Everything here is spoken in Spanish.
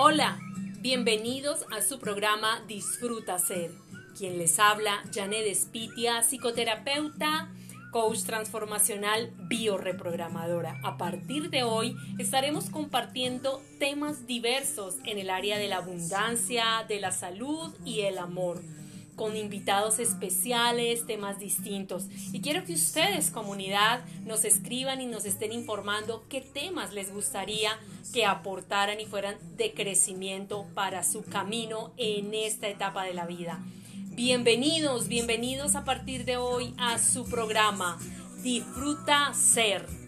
Hola, bienvenidos a su programa Disfruta Ser. Quien les habla, Janet Espitia, psicoterapeuta, coach transformacional, bioreprogramadora. A partir de hoy estaremos compartiendo temas diversos en el área de la abundancia, de la salud y el amor con invitados especiales, temas distintos. Y quiero que ustedes, comunidad, nos escriban y nos estén informando qué temas les gustaría que aportaran y fueran de crecimiento para su camino en esta etapa de la vida. Bienvenidos, bienvenidos a partir de hoy a su programa Disfruta Ser